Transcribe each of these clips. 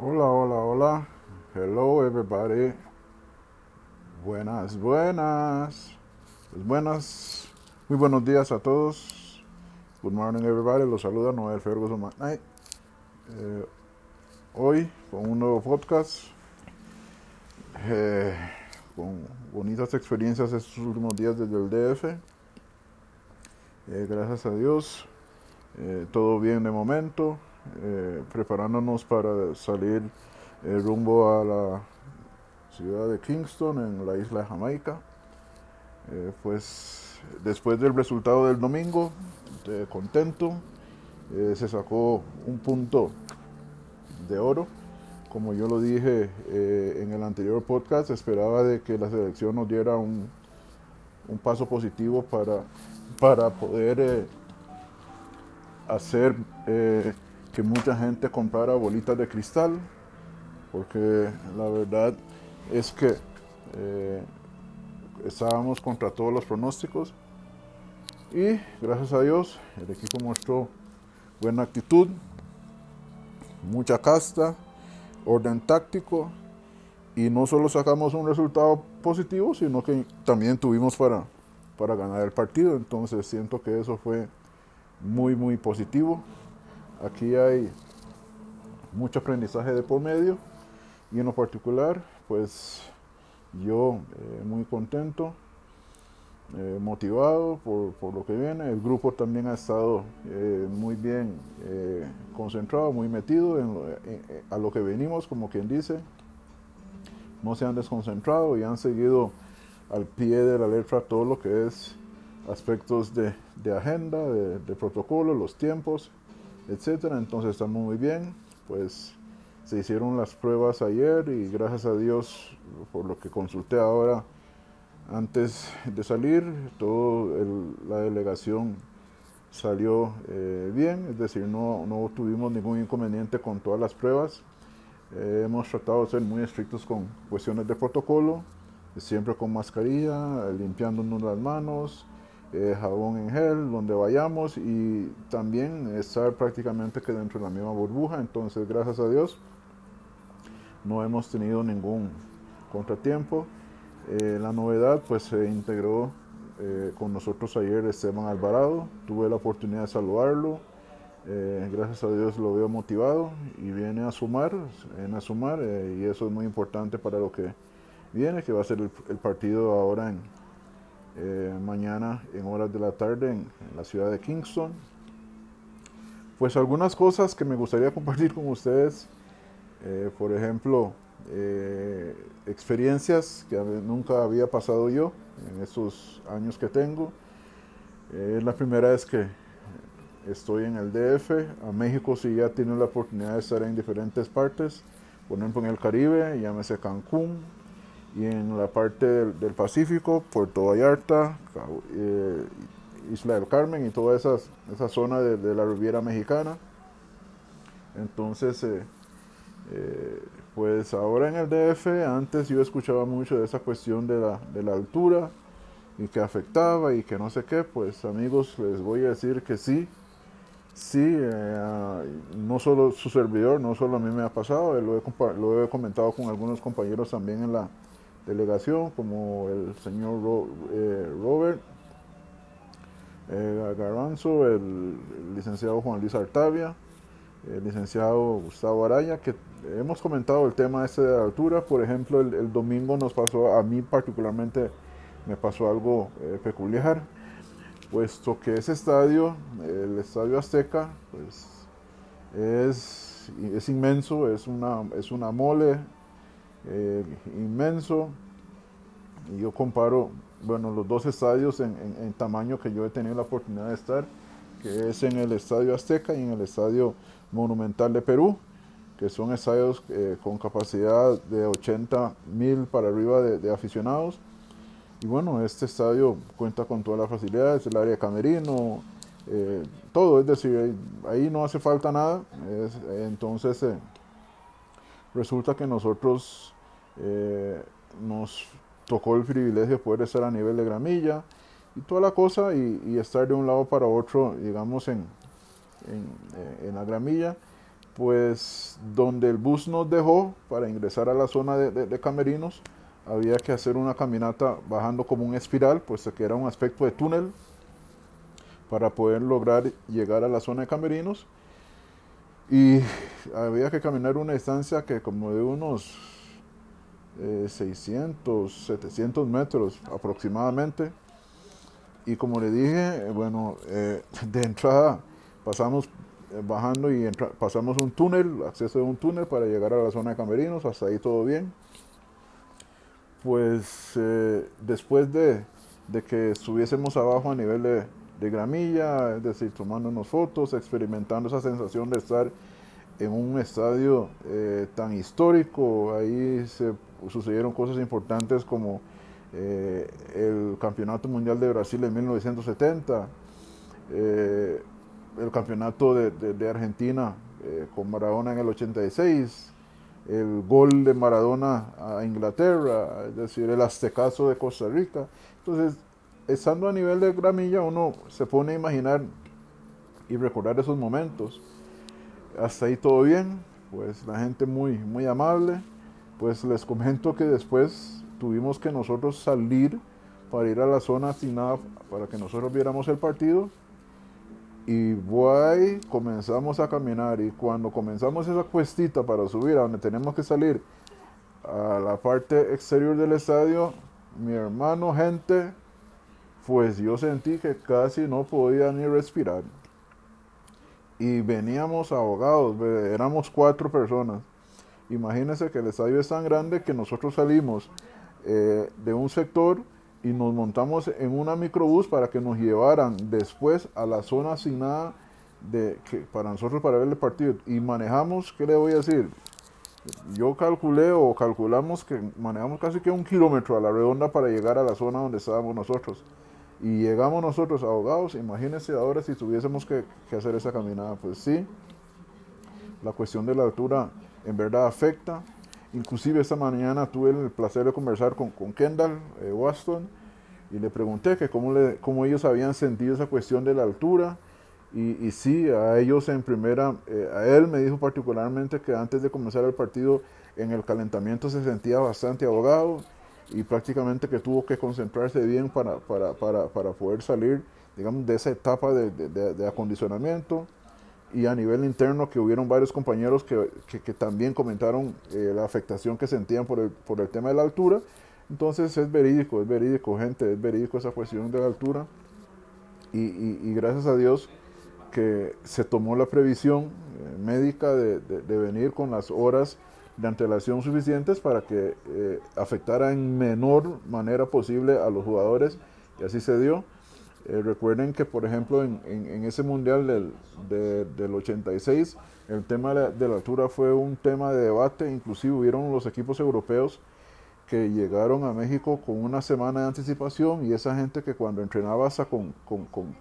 Hola, hola, hola. Hello, everybody. Buenas, buenas. Pues buenas. Muy buenos días a todos. Good morning, everybody. Los saluda Noel Ferguson McKnight. Eh, hoy con un nuevo podcast. Eh, con bonitas experiencias estos últimos días desde el DF. Eh, gracias a Dios. Todo bien de momento. Eh, preparándonos para salir eh, rumbo a la ciudad de Kingston en la isla de Jamaica. Eh, pues después del resultado del domingo, contento, se sacó un punto de oro. Como yo lo dije en el anterior podcast, esperaba de que la selección nos diera un, un paso positivo para, para poder hacer que mucha gente comprara bolitas de cristal, porque la verdad es que eh, estábamos contra todos los pronósticos y gracias a Dios el equipo mostró buena actitud, mucha casta, orden táctico y no solo sacamos un resultado positivo, sino que también tuvimos para, para ganar el partido, entonces siento que eso fue muy muy positivo. Aquí hay mucho aprendizaje de por medio y en lo particular, pues yo eh, muy contento, eh, motivado por, por, lo que viene. El grupo también ha estado eh, muy bien concentrado, muy metido en lo, a lo que venimos, como quien dice. No se han desconcentrado y han seguido al pie de la letra todo lo que es aspectos de, de agenda, de, de, protocolo, los tiempos, etcétera. Entonces estamos muy bien. Pues se hicieron las pruebas ayer y gracias a Dios, por lo que consulté ahora antes de salir, toda la delegación salió eh, bien, es decir, no, no, tuvimos ningún inconveniente con todas las pruebas. Eh, hemos tratado de ser muy estrictos con cuestiones de protocolo, siempre con mascarilla, limpiándonos las manos, eh, jabón en gel donde vayamos y también estar prácticamente que dentro de la misma burbuja. Entonces, gracias a Dios, no hemos tenido ningún contratiempo. Eh, la novedad, pues se integró eh, con nosotros ayer Esteban Alvarado. Tuve la oportunidad de saludarlo. Gracias a Dios lo veo motivado y viene a sumar, viene a sumar y eso es muy importante para lo que viene, que va a ser el, el partido ahora en, eh, mañana en horas de la tarde en, en, la ciudad de Kingston. Pues algunas cosas que me gustaría compartir con ustedes, eh, por ejemplo, eh, experiencias que nunca había pasado yo en estos años que tengo. Eh, es la primera vez que estoy en el DF. A México sí ya tiene la oportunidad de estar en diferentes partes, por ejemplo en el Caribe, llámese Cancún, y en la parte del, del Pacífico, Puerto Vallarta, eh, Isla del Carmen y toda esa, esa zona de, de, la Riviera Mexicana. Entonces, eh, eh, pues ahora en el DF, antes yo escuchaba mucho de esa cuestión de la, de la altura y que afectaba y que no sé qué, pues amigos, les voy a decir que sí, sí, eh, no solo su servidor, no solo a mí me ha pasado, lo he, lo he comentado con algunos compañeros también en la delegación, como el señor eh, Robert eh, Garanzo, el, licenciado Juan Luis Artavia, el licenciado Gustavo Araya, que hemos comentado el tema este de la altura. Por ejemplo, el, el domingo nos pasó, a mí particularmente me pasó algo eh, peculiar, puesto que ese estadio, el Estadio Azteca, pues es, es inmenso, es una, es una mole eh, inmenso. Y yo comparo, bueno, los dos estadios en, tamaño que yo he tenido la oportunidad de estar, que es en el Estadio Azteca y en el Estadio Monumental de Perú, que son estadios eh, con capacidad de 80 mil para arriba de, aficionados. Y bueno, este estadio cuenta con todas las facilidades, el área de camerino, eh, todo, es decir, ahí, no hace falta nada. Es, entonces, eh, resulta que nosotros nos tocó el privilegio de poder estar a nivel de gramilla y toda la cosa y, estar de un lado para otro, digamos, en, eh, en la gramilla. pues donde el bus nos dejó para ingresar a la zona de, camerinos, había que hacer una caminata bajando como un espiral, pues que era un aspecto de túnel para poder lograr llegar a la zona de camerinos. Y había que caminar una distancia que como de unos 600, eh, 700 metros aproximadamente. Y como le dije, bueno, eh, de entrada pasamos eh, bajando y pasamos un túnel, acceso de un túnel para llegar a la zona de camerinos, hasta ahí todo bien. Pues eh, después de, que estuviésemos abajo a nivel de, gramilla, es decir, tomándonos fotos, experimentando esa sensación de estar en un estadio eh, tan histórico, ahí se sucedieron cosas importantes como el Campeonato Mundial de Brasil en 1970, el campeonato de, Argentina eh, con Maradona en el 86, el gol de Maradona a Inglaterra, es decir, el aztecaso de Costa Rica. Entonces, estando a nivel de gramilla, uno se pone a imaginar y recordar esos momentos. Hasta ahí todo bien, pues la gente muy, muy amable. Pues les comento que después tuvimos que nosotros salir para ir a la zona asignada para que nosotros viéramos el partido y voy, comenzamos a caminar y cuando comenzamos esa cuestita para subir a donde tenemos que salir a la parte exterior del estadio, mi hermano, gente, pues yo sentí que casi no podía ni respirar. Y veníamos ahogados, éramos cuatro personas. Imagínense que el estadio es tan grande que nosotros salimos eh, de un sector y nos montamos en una microbús para que nos llevaran después a la zona asignada de, que, para nosotros para ver el partido. Y manejamos, ¿qué le voy a decir? Yo calculé o calculamos que manejamos casi que un kilómetro a la redonda para llegar a la zona donde estábamos nosotros. Y llegamos nosotros ahogados, imagínense ahora si tuviésemos que, hacer esa caminada. Pues sí, la cuestión de la altura en verdad afecta. Inclusive esta mañana tuve el placer de conversar con, con Kendall eh, Waston y le pregunté que cómo, le, cómo ellos habían sentido esa cuestión de la altura. Y, y sí, a ellos en primera, eh, a él me dijo particularmente que antes de comenzar el partido en el calentamiento se sentía bastante ahogado y prácticamente que tuvo que concentrarse bien para, para, para, para poder salir, digamos, de esa etapa de, de, de, acondicionamiento. Y a nivel interno que hubieron varios compañeros que, que, que también comentaron eh, la afectación que sentían por el, por el tema de la altura entonces es verídico, es verídico, gente, es verídico esa cuestión de la altura. Y, gracias a Dios que se tomó la previsión eh, médica de, venir con las horas de antelación suficientes para que eh, afectara en menor manera posible a los jugadores y así se dio. Eh, recuerden que, por ejemplo, en, ese mundial del, del 86, el tema de la, de altura fue un tema de debate, inclusive hubieron los equipos europeos que llegaron a México con una semana de anticipación y esa gente que cuando entrenaba hasta con, con,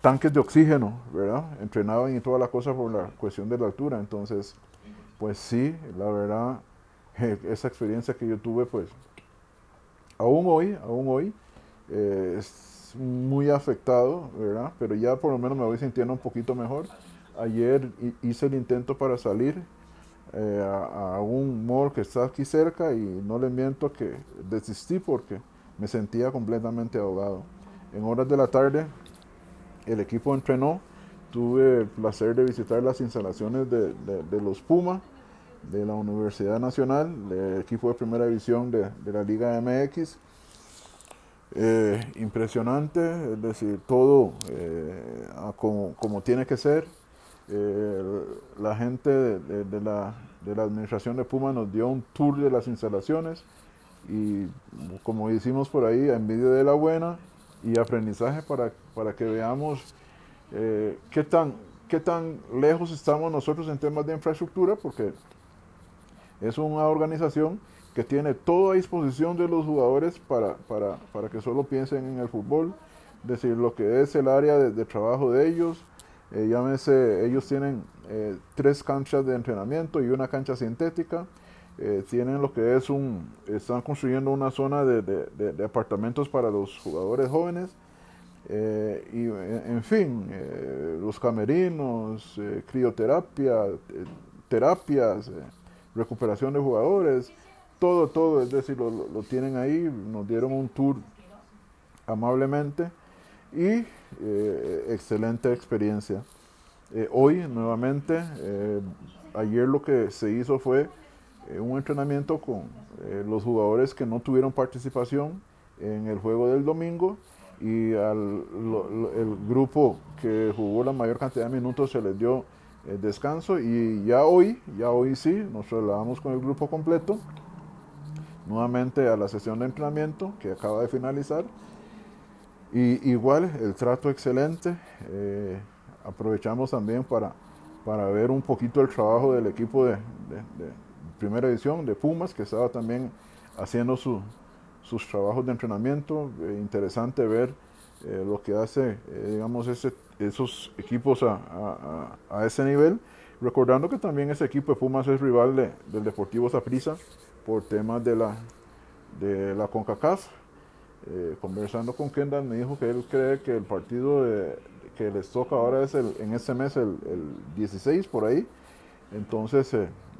tanques de oxígeno, ¿verdad? Entrenaban y toda la cosa por la cuestión de la altura. Entonces, pues sí, la verdad, esa experiencia que yo tuve, pues, aún hoy, aún hoy, eh, es muy afectado, ¿verdad? Pero ya por lo menos me voy sintiendo un poquito mejor. Ayer hice el intento para salir eh, a, un mall que está aquí cerca y no le miento que desistí porque me sentía completamente ahogado. En horas de la tarde el equipo entrenó, tuve el placer de visitar las instalaciones de, los Puma de la Universidad Nacional, el equipo de primera división de, la Liga MX. Eh, impresionante, es decir, todo eh, como, como tiene que ser eh, la gente de, la, de, la, administración de Puma nos dio un tour de las instalaciones y como hicimos por ahí, envidia de la buena y aprendizaje para, para que veamos qué, tan, qué tan lejos estamos nosotros en temas de infraestructura, porque es una organización que tiene toda disposición de los jugadores para, para, para que solo piensen en el fútbol, decir, lo que es el área de trabajo de ellos, eh, llámese, ellos tienen eh, tres canchas de entrenamiento y una cancha sintética. Eh, tienen lo que es un, están construyendo una zona de, de, apartamentos para los jugadores jóvenes. y en fin, los camerinos, crioterapia, terapias, recuperación de jugadores, todo, todo, es decir, lo, lo, tienen ahí, nos dieron un tour amablemente y excelente experiencia. hoy nuevamente, ayer lo que se hizo fue un entrenamiento con los jugadores que no tuvieron participación en el juego del domingo y al el grupo que jugó la mayor cantidad de minutos se les dio el eh, descanso y ya hoy, ya hoy sí, nos trasladamos con el grupo completo nuevamente a la sesión de entrenamiento que acaba de finalizar y igual el trato excelente eh, aprovechamos también para, para ver un poquito el trabajo del equipo de, primera edición de Pumas que estaba también haciendo su, sus trabajos de entrenamiento. Eh, interesante ver eh, lo que hace, eh, digamos, ese, esos equipos a, a, ese nivel. Recordando que también ese equipo de Pumas es rival de, del Deportivo Saprissa por temas de la, de la CONCACAF. conversando con Kendall me dijo que él cree que el partido que les toca ahora es el, en este mes el, el 16 por ahí. Entonces,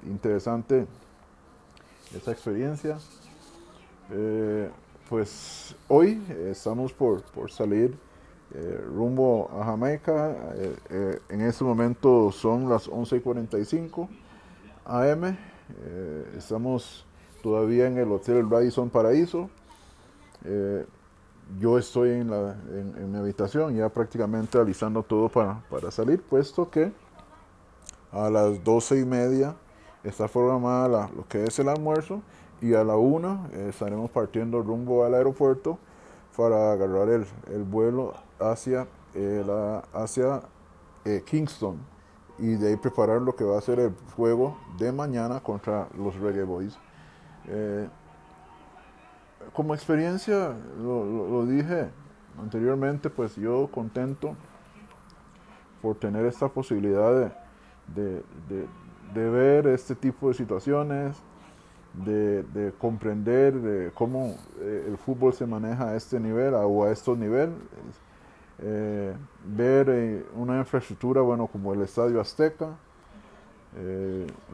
interesante esa experiencia. Eh, pues hoy estamos por, por salir eh, rumbo a Jamaica. Eh, en este momento son las 11:45 am. estamos todavía en el Hotel Radisson Paraíso. yo estoy en, la, mi habitación ya prácticamente alisando todo para, para salir, puesto que a las 12 y media está programada lo que es el almuerzo y a la una eh, estaremos partiendo rumbo al aeropuerto para agarrar el, el vuelo hacia, eh, la, hacia eh, Kingston y de ahí preparar lo que va a ser el juego de mañana contra los Reggae Boys. como experiencia, lo, dije anteriormente, pues yo contento por tener esta posibilidad de, de, de ver este tipo de situaciones, de, comprender de cómo eh, el fútbol se maneja a este nivel o a estos niveles. Eh, ver eh, una infraestructura bueno como el Estadio Azteca.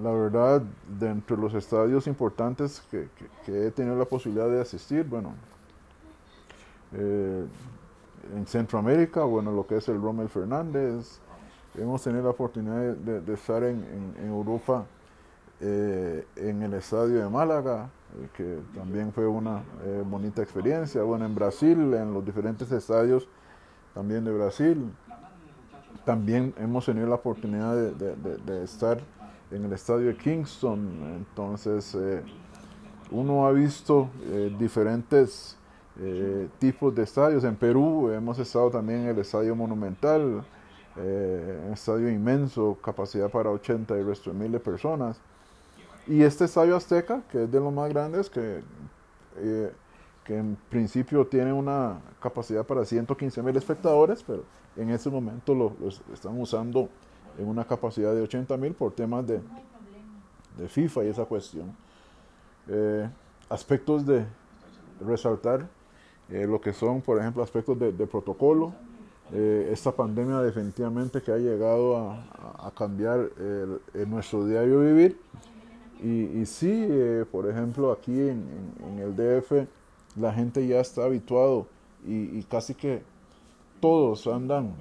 la verdad, dentro de los estadios importantes que, he tenido la posibilidad de asistir, bueno, en Centroamérica, bueno, lo que es el Rommel Fernández, hemos tenido la oportunidad de, estar en Europa eh, en el estadio de Málaga, eh, que también fue una eh, bonita experiencia. Bueno, en Brasil, en los diferentes estadios también de Brasil. También hemos tenido la oportunidad de, estar en el estadio de Kingston. Entonces, uno ha visto diferentes tipos de estadios. En Perú hemos estado también en el estadio Monumental, un estadio inmenso, capacidad para 80 y resto de miles de personas. Y este estadio Azteca, que es de los más grandes, que, eh, que en principio tiene una capacidad para 115 mil espectadores, pero en este momento lo, están usando en una capacidad de 80 mil por temas de, de, FIFA y esa cuestión. Eh, aspectos de resaltar eh, lo que son, por ejemplo, aspectos de, protocolo. esta pandemia definitivamente que ha llegado a, a cambiar nuestro diario vivir y, sí, eh, por ejemplo, aquí en, el DF la gente ya está habituado y, casi que todos andan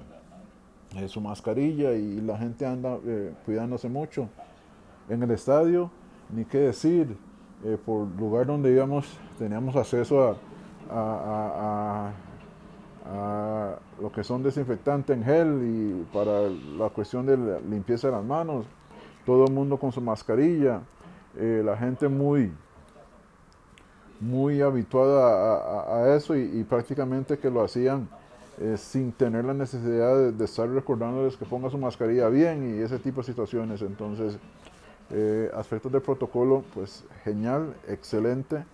en su mascarilla y la gente anda eh, cuidándose mucho. En el estadio, ni qué decir, eh, por lugar donde íbamos teníamos acceso a, a, lo que son desinfectantes en gel y para la cuestión de la limpieza de las manos, todo el mundo con su mascarilla. Eh, la gente muy, muy habituada a, eso y, prácticamente que lo hacían eh, sin tener la necesidad de, estar recordándoles que ponga su mascarilla bien y ese tipo de situaciones. Entonces, eh, aspectos del protocolo, pues genial, excelente.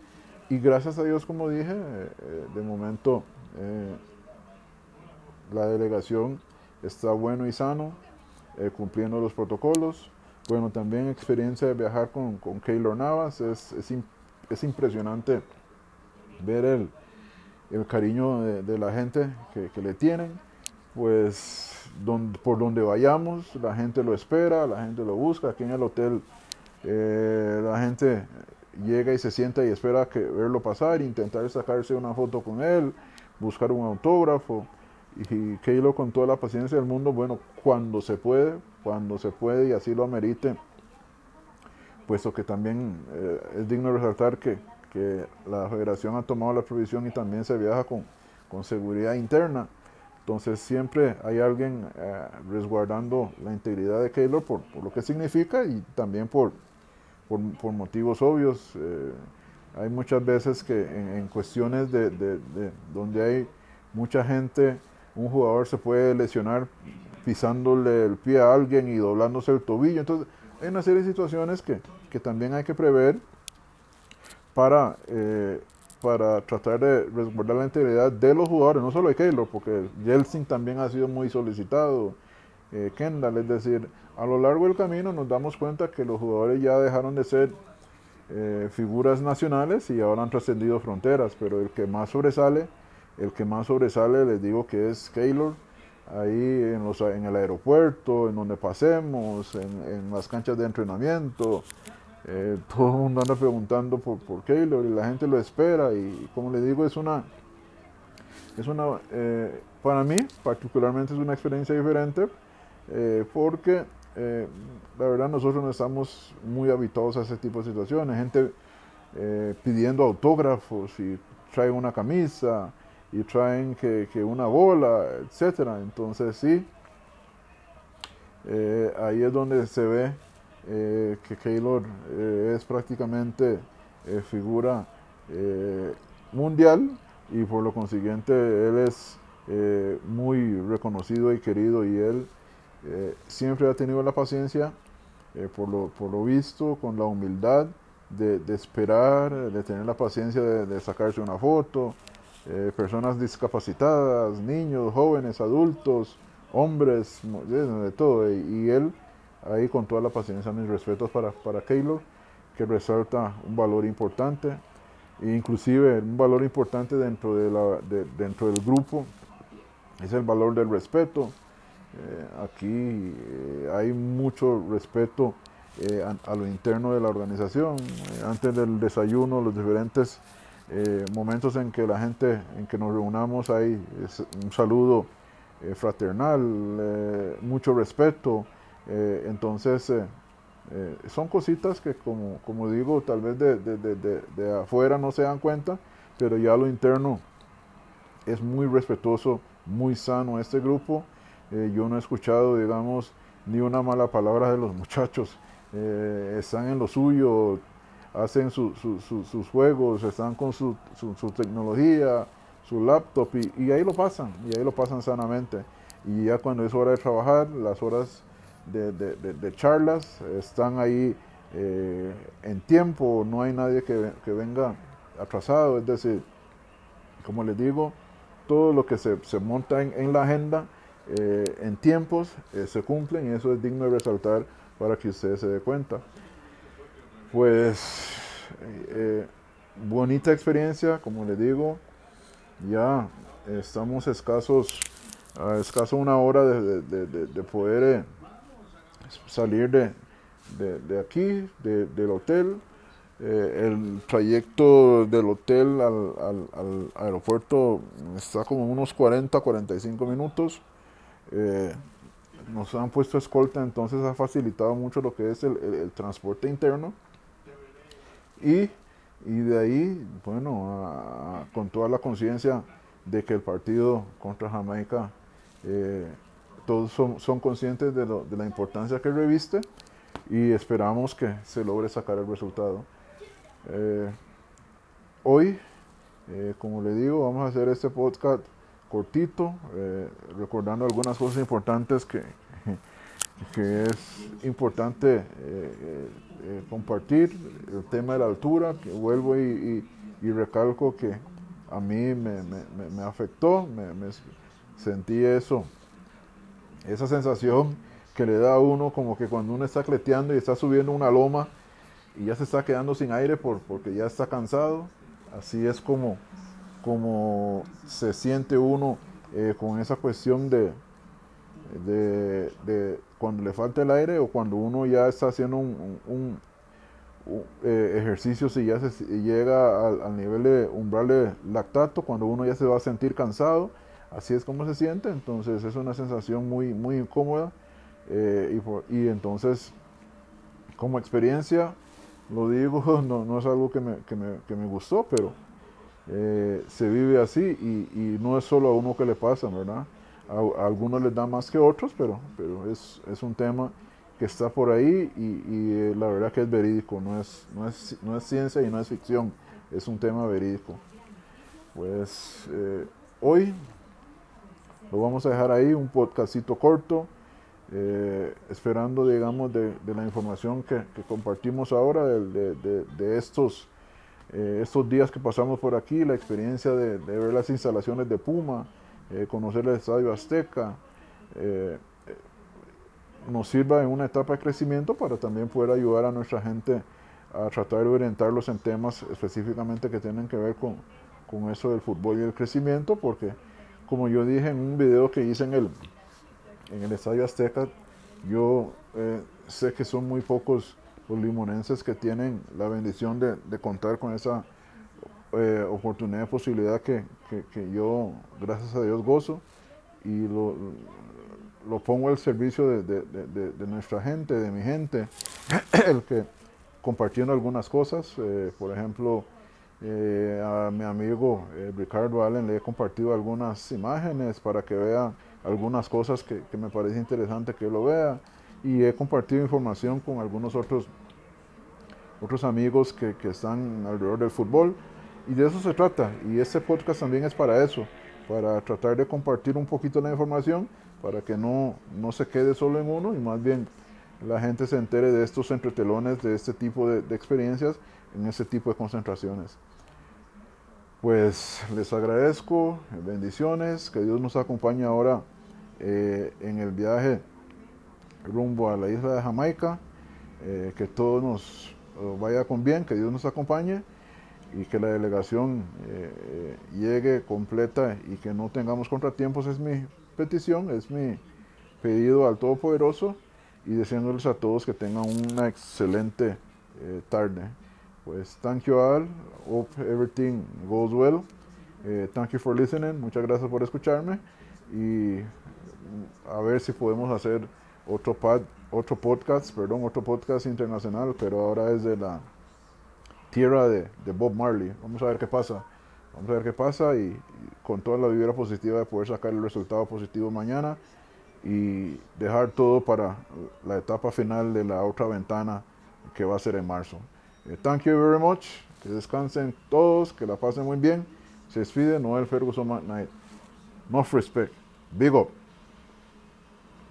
Y gracias a Dios, como dije, de momento la delegación está bueno y sano, cumpliendo los protocolos. Bueno, también experiencia de viajar con, con Keylor Navas, es, es, es impresionante ver el, el cariño de, la gente que, le tienen, pues donde, por donde vayamos, la gente lo espera, la gente lo busca. Aquí en el hotel eh, la gente llega y se sienta y espera que verlo pasar, intentar sacarse una foto con él, buscar un autógrafo. Y Keilo con toda la paciencia del mundo, bueno, cuando se puede, cuando se puede y así lo amerite, puesto que también eh, es digno resaltar que, que, la federación ha tomado la provisión y también se viaja con, con seguridad interna. Entonces siempre hay alguien eh, resguardando la integridad de Keylor por, por, lo que significa y también por, por, por motivos obvios. Eh, hay muchas veces que en, cuestiones de, de, donde hay mucha gente, un jugador se puede lesionar pisándole el pie a alguien y doblándose el tobillo. Entonces hay una serie de situaciones que, que también hay que prever para, eh, para tratar de resguardar la integridad de los jugadores, no solo de Keylor, porque Jelsin también ha sido muy solicitado, eh, Kendall, es decir, a lo largo del camino nos damos cuenta que los jugadores ya dejaron de ser eh, figuras nacionales y ahora han trascendido fronteras, pero el que más sobresale, el que más sobresale les digo que es Keylor, ahí en, los, en el aeropuerto, en donde pasemos, en, las canchas de entrenamiento, eh, todo el mundo anda preguntando por, por Keylor y la gente lo espera y como le digo es una, es una eh, para mí particularmente es una experiencia diferente porque eh, la verdad nosotros no estamos muy habituados a ese tipo de situaciones. Gente pidiendo autógrafos y traen una camisa y traen que, una bola, etcétera. Entonces sí, eh, ahí es donde se ve que Keylor es prácticamente figura mundial y por lo consiguiente él es muy reconocido y querido y él eh, siempre ha tenido la paciencia, eh, por, lo, por, lo, visto, con la humildad de, de esperar, de tener la paciencia de, sacarse una foto, eh, personas discapacitadas, niños, jóvenes, adultos, hombres, de, todo. Y, él, ahí con toda la paciencia, mis respetos para, para Keylor, que resalta un valor importante, e inclusive un valor importante dentro, de la, dentro del grupo, es el valor del respeto, eh, aquí eh, hay mucho respeto eh, a, lo interno de la organización. antes del desayuno, los diferentes momentos en que la gente, en que nos reunamos, hay un saludo fraternal, mucho respeto. entonces, son cositas que, como, como digo, tal vez de, de, de, de afuera no se dan cuenta, pero ya lo interno es muy respetuoso, muy sano este grupo eh, yo no he escuchado, digamos, ni una mala palabra de los muchachos. Eh, están en lo suyo, hacen sus juegos, están con su, tecnología, su laptop y, ahí lo pasan, y ahí lo pasan sanamente. Y ya cuando es hora de trabajar, las horas de, charlas están ahí eh, en tiempo, no hay nadie que, venga atrasado, es decir, como les digo, todo lo que se, monta en la agenda eh, en tiempos eh, se cumplen y eso es digno de resaltar para que ustedes se den cuenta. Pues eh, bonita experiencia, como les digo, ya estamos escasos, a escaso una hora de, poder salir de, aquí, del hotel. el trayecto del hotel al, al, aeropuerto está como unos 40, 45 minutos. Eh, nos han puesto escolta, entonces ha facilitado mucho lo que es el, transporte interno. Y, y, de ahí, bueno, con toda la conciencia de que el partido contra Jamaica, eh, todos son, son conscientes de, la importancia que reviste y esperamos que se logre sacar el resultado. Eh, hoy, como le digo, vamos a hacer este podcast cortito, eh, recordando algunas cosas importantes que, que es importante eh, eh, compartir. El tema de la altura, que vuelvo y, recalco que a mí me, me, afectó, me, sentí eso, esa sensación que le da a uno como que cuando uno está cleteando y está subiendo una loma y ya se está quedando sin aire por, porque ya está cansado, así es como como se siente uno eh, con esa cuestión de, de, cuando le falta el aire o cuando uno ya está haciendo un, eh, ejercicio si ya se llega al, nivel de umbral de lactato, cuando uno ya se va a sentir cansado, así es como se siente, entonces es una sensación muy, muy incómoda eh, y, entonces como experiencia, lo digo, no, no es algo que me, que me, que me gustó, pero eh, se vive así y, no es solo a uno que le pasa, ¿verdad? A, algunos les da más que otros, pero, pero es, es un tema que está por ahí y, eh, la verdad que es verídico, no es, no, es, no es ciencia y no es ficción, es un tema verídico. Pues eh, hoy lo vamos a dejar ahí, un podcastito corto, esperando, digamos, de, de, la información que, compartimos ahora, de, de, estos eh, estos días que pasamos por aquí, la experiencia de, ver las instalaciones de Puma, eh, conocer el Estadio Azteca, eh, nos sirva en una etapa de crecimiento para también poder ayudar a nuestra gente a tratar de orientarlos en temas específicamente que tienen que ver con, con eso del fútbol y el crecimiento, porque como yo dije en un video que hice en el, en el Estadio Azteca, yo sé que son muy pocos los limonenses que tienen la bendición de, contar con esa eh, oportunidad, posibilidad que, yo, gracias a Dios, gozo y lo, lo pongo al servicio de, nuestra gente, de mi gente, el que compartiendo algunas cosas, eh, por ejemplo, eh, a mi amigo Ricardo Allen le he compartido algunas imágenes para que vea algunas cosas que, que me parece interesante que lo vea y he compartido información con algunos otros, otros amigos que, que, están alrededor del fútbol y de eso se trata y este podcast también es para eso, para tratar de compartir un poquito la información para que no, no se quede solo en uno y más bien la gente se entere de estos entretelones, de este tipo de, experiencias en este tipo de concentraciones. Pues les agradezco, bendiciones, que Dios nos acompañe ahora eh, en el viaje rumbo a la isla de Jamaica. Eh, que todo nos eh, vaya con bien, que Dios nos acompañe y que la delegación eh, llegue completa y que no tengamos contratiempos es mi petición, es mi pedido al Todopoderoso y deseándoles a todos que tengan una excelente tarde. Pues thank you all, hope everything goes well. thank you for listening, muchas gracias por escucharme y a ver si podemos hacer otro, otro podcast, perdón, otro podcast internacional, pero ahora es de la tierra de, Bob Marley. Vamos a ver qué pasa. Vamos a ver qué pasa y, con toda la vibra positiva de poder sacar el resultado positivo mañana y dejar todo para la etapa final de la otra ventana que va a ser en marzo. Eh, thank you very much. Que descansen todos, que la pasen muy bien. Se despide Noel Ferguson Night. Much respect. Big up.